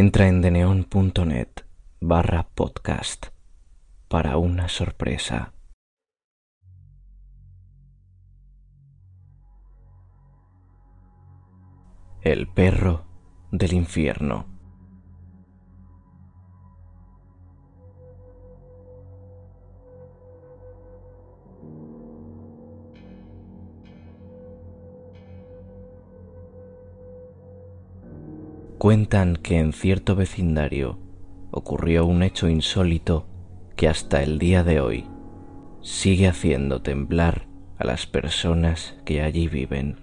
Entra en deneon.net barra podcast para una sorpresa. El perro del infierno. Cuentan que en cierto vecindario ocurrió un hecho insólito que hasta el día de hoy sigue haciendo temblar a las personas que allí viven.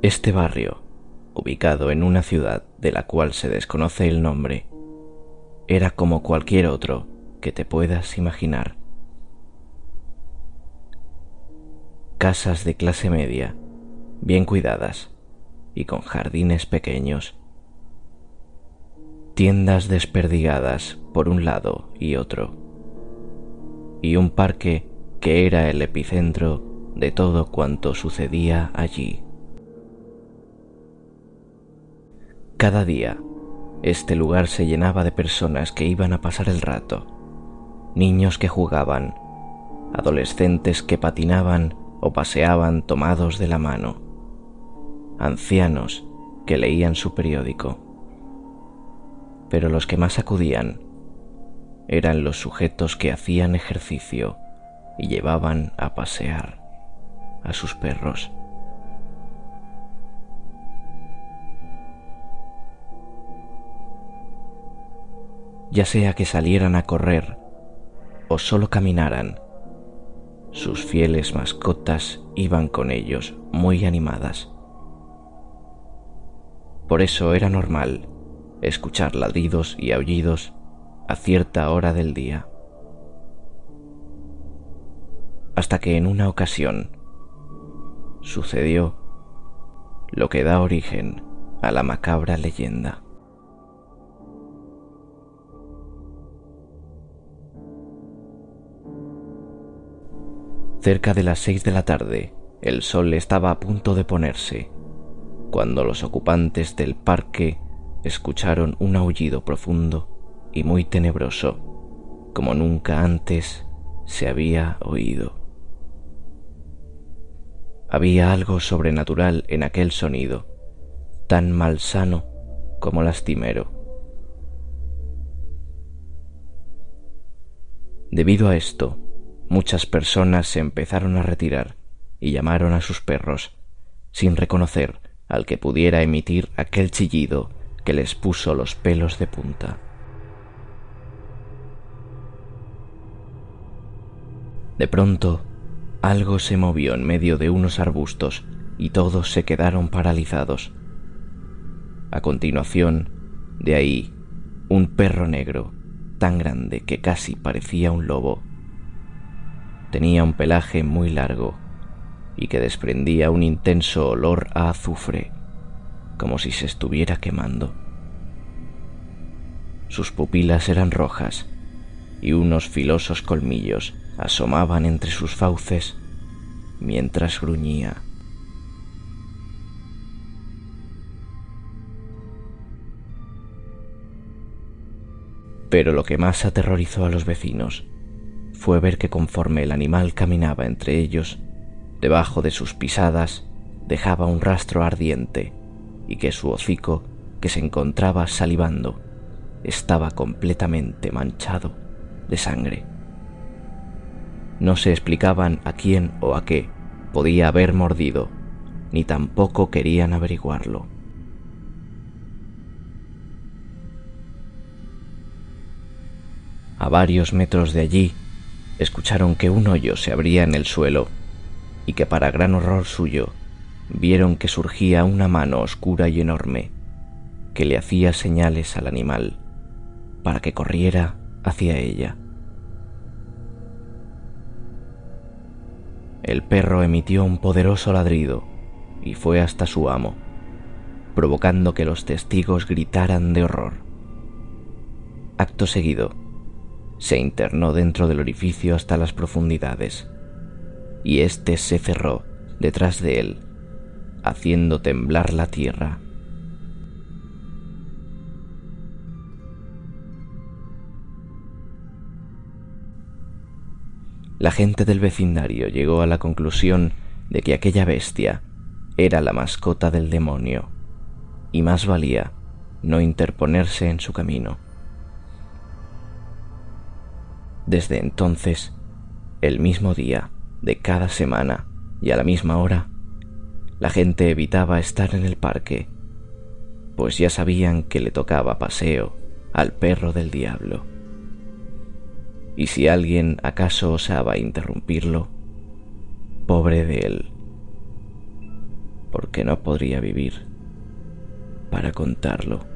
Este barrio, ubicado en una ciudad de la cual se desconoce el nombre, era como cualquier otro que te puedas imaginar. Casas de clase media, bien cuidadas y con jardines pequeños. Tiendas desperdigadas por un lado y otro. Y un parque que era el epicentro de todo cuanto sucedía allí. Cada día, este lugar se llenaba de personas que iban a pasar el rato, niños que jugaban, adolescentes que patinaban o paseaban tomados de la mano, ancianos que leían su periódico. Pero los que más acudían eran los sujetos que hacían ejercicio y llevaban a pasear a sus perros. ya sea que salieran a correr o solo caminaran, sus fieles mascotas iban con ellos muy animadas. Por eso era normal escuchar ladridos y aullidos a cierta hora del día. Hasta que en una ocasión sucedió lo que da origen a la macabra leyenda. Cerca de las seis de la tarde, el sol estaba a punto de ponerse, cuando los ocupantes del parque escucharon un aullido profundo y muy tenebroso, como nunca antes se había oído. Había algo sobrenatural en aquel sonido, tan malsano como lastimero. Debido a esto, muchas personas se empezaron a retirar y llamaron a sus perros, sin reconocer al que pudiera emitir aquel chillido que les puso los pelos de punta. De pronto, algo se movió en medio de unos arbustos y todos se quedaron paralizados. A continuación, de ahí, un perro negro, tan grande que casi parecía un lobo, tenía un pelaje muy largo y que desprendía un intenso olor a azufre, como si se estuviera quemando. Sus pupilas eran rojas y unos filosos colmillos asomaban entre sus fauces mientras gruñía. Pero lo que más aterrorizó a los vecinos fue ver que conforme el animal caminaba entre ellos, debajo de sus pisadas dejaba un rastro ardiente y que su hocico, que se encontraba salivando, estaba completamente manchado de sangre. No se explicaban a quién o a qué podía haber mordido, ni tampoco querían averiguarlo. A varios metros de allí escucharon que un hoyo se abría en el suelo y que para gran horror suyo vieron que surgía una mano oscura y enorme que le hacía señales al animal para que corriera hacia ella. El perro emitió un poderoso ladrido y fue hasta su amo, provocando que los testigos gritaran de horror. Acto seguido, se internó dentro del orificio hasta las profundidades y éste se cerró detrás de él, haciendo temblar la tierra. La gente del vecindario llegó a la conclusión de que aquella bestia era la mascota del demonio, y más valía no interponerse en su camino. Desde entonces, el mismo día de cada semana y a la misma hora, la gente evitaba estar en el parque, pues ya sabían que le tocaba paseo al perro del diablo. Y si alguien acaso osaba interrumpirlo, pobre de él, porque no podría vivir para contarlo.